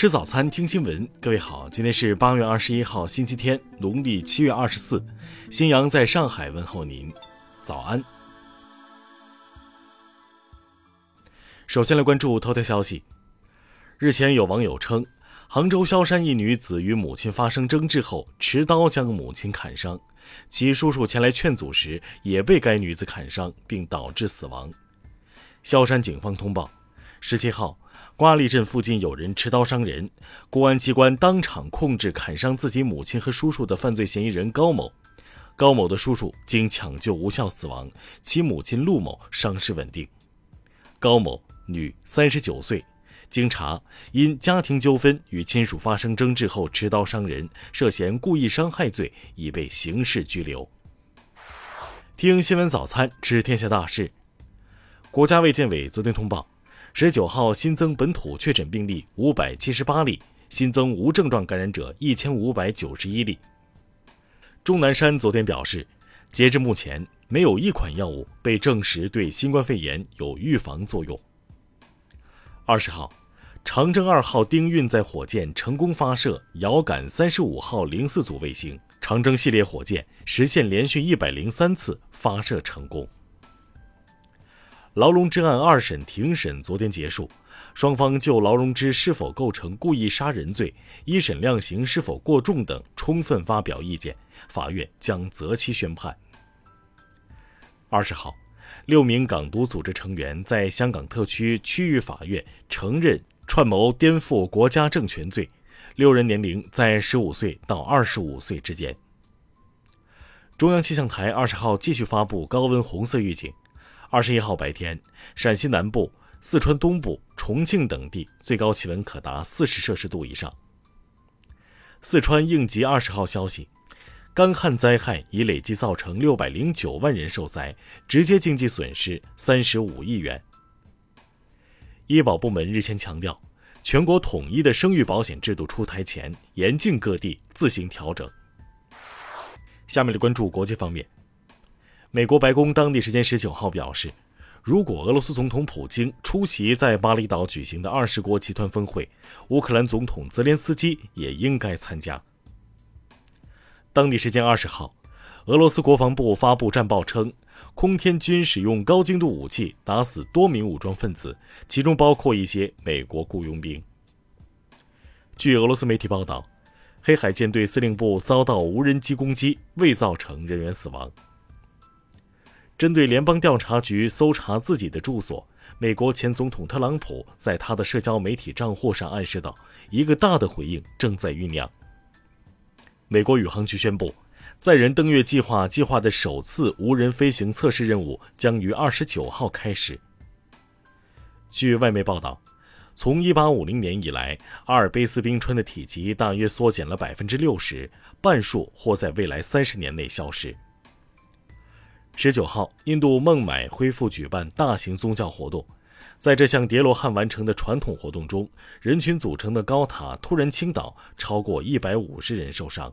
吃早餐，听新闻。各位好，今天是八月二十一号，星期天，农历七月二十四。新阳在上海问候您，早安。首先来关注头条消息。日前有网友称，杭州萧山一女子与母亲发生争执后，持刀将母亲砍伤，其叔叔前来劝阻时也被该女子砍伤，并导致死亡。萧山警方通报，十七号。瓜沥镇附近有人持刀伤人，公安机关当场控制砍伤自己母亲和叔叔的犯罪嫌疑人高某。高某的叔叔经抢救无效死亡，其母亲陆某伤势稳定。高某，女，三十九岁，经查因家庭纠纷与亲属发生争执后持刀伤人，涉嫌故意伤害罪，已被刑事拘留。听新闻早餐知天下大事。国家卫健委昨天通报。十九号新增本土确诊病例五百七十八例，新增无症状感染者一千五百九十一例。钟南山昨天表示，截至目前，没有一款药物被证实对新冠肺炎有预防作用。二十号，长征二号丁运载火箭成功发射遥感三十五号零四组卫星，长征系列火箭实现连续一百零三次发射成功。劳荣枝案二审庭审昨天结束，双方就劳荣枝是否构成故意杀人罪、一审量刑是否过重等充分发表意见，法院将择期宣判。二十号，六名港独组织成员在香港特区区域法院承认串谋颠覆国家政权罪，六人年龄在十五岁到二十五岁之间。中央气象台二十号继续发布高温红色预警。二十一号白天，陕西南部、四川东部、重庆等地最高气温可达四十摄氏度以上。四川应急二十号消息，干旱灾害已累计造成六百零九万人受灾，直接经济损失三十五亿元。医保部门日前强调，全国统一的生育保险制度出台前，严禁各地自行调整。下面来关注国际方面。美国白宫当地时间十九号表示，如果俄罗斯总统普京出席在巴厘岛举行的二十国集团峰会，乌克兰总统泽连斯基也应该参加。当地时间二十号，俄罗斯国防部发布战报称，空天军使用高精度武器打死多名武装分子，其中包括一些美国雇佣兵。据俄罗斯媒体报道，黑海舰队司令部遭到无人机攻击，未造成人员死亡。针对联邦调查局搜查自己的住所，美国前总统特朗普在他的社交媒体账户上暗示道：“一个大的回应正在酝酿。”美国宇航局宣布，载人登月计划计划的首次无人飞行测试任务将于二十九号开始。据外媒报道，从一八五零年以来，阿尔卑斯冰川的体积大约缩减了百分之六十，半数或在未来三十年内消失。十九号，印度孟买恢复举办大型宗教活动，在这项叠罗汉完成的传统活动中，人群组成的高塔突然倾倒，超过一百五十人受伤。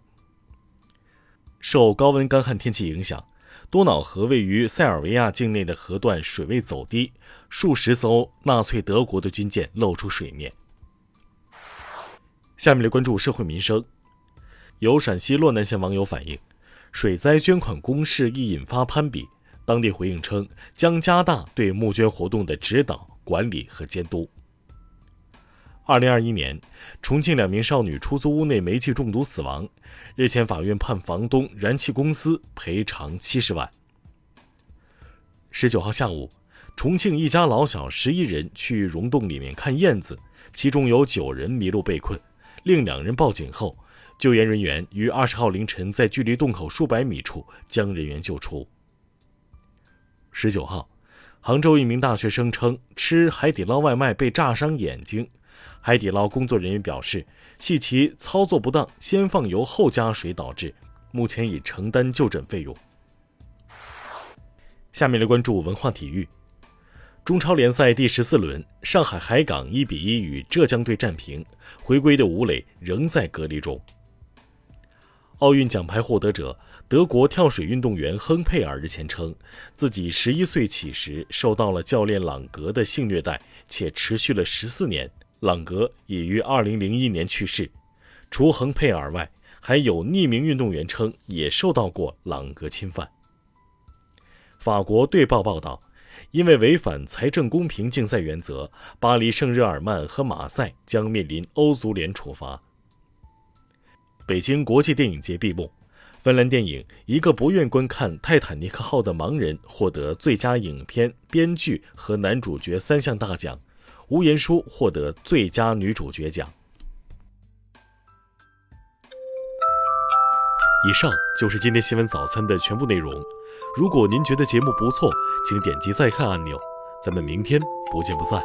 受高温干旱天气影响，多瑙河位于塞尔维亚境内的河段水位走低，数十艘纳粹德国的军舰露出水面。下面来关注社会民生，有陕西洛南县网友反映。水灾捐款攻势易引发攀比，当地回应称将加大对募捐活动的指导、管理和监督。二零二一年，重庆两名少女出租屋内煤气中毒死亡，日前法院判房东燃气公司赔偿七十万。十九号下午，重庆一家老小十一人去溶洞里面看燕子，其中有九人迷路被困，另两人报警后。救援人员于二十号凌晨在距离洞口数百米处将人员救出。十九号，杭州一名大学生称吃海底捞外卖被炸伤眼睛，海底捞工作人员表示系其操作不当，先放油后加水导致，目前已承担就诊费用。下面来关注文化体育，中超联赛第十四轮，上海海港一比一与浙江队战平，回归的吴磊仍在隔离中。奥运奖牌获得者德国跳水运动员亨佩尔日前称，自己十一岁起时受到了教练朗格的性虐待，且持续了十四年，朗格已于2001年去世。除亨佩尔外，还有匿名运动员称也受到过朗格侵犯。法国队报报道，因为违反财政公平竞赛原则，巴黎圣日耳曼和马赛将面临欧足联处罚。北京国际电影节闭幕，芬兰电影《一个不愿观看泰坦尼克号的盲人》获得最佳影片、编剧和男主角三项大奖，吴彦姝获得最佳女主角奖。以上就是今天新闻早餐的全部内容。如果您觉得节目不错，请点击再看按钮。咱们明天不见不散。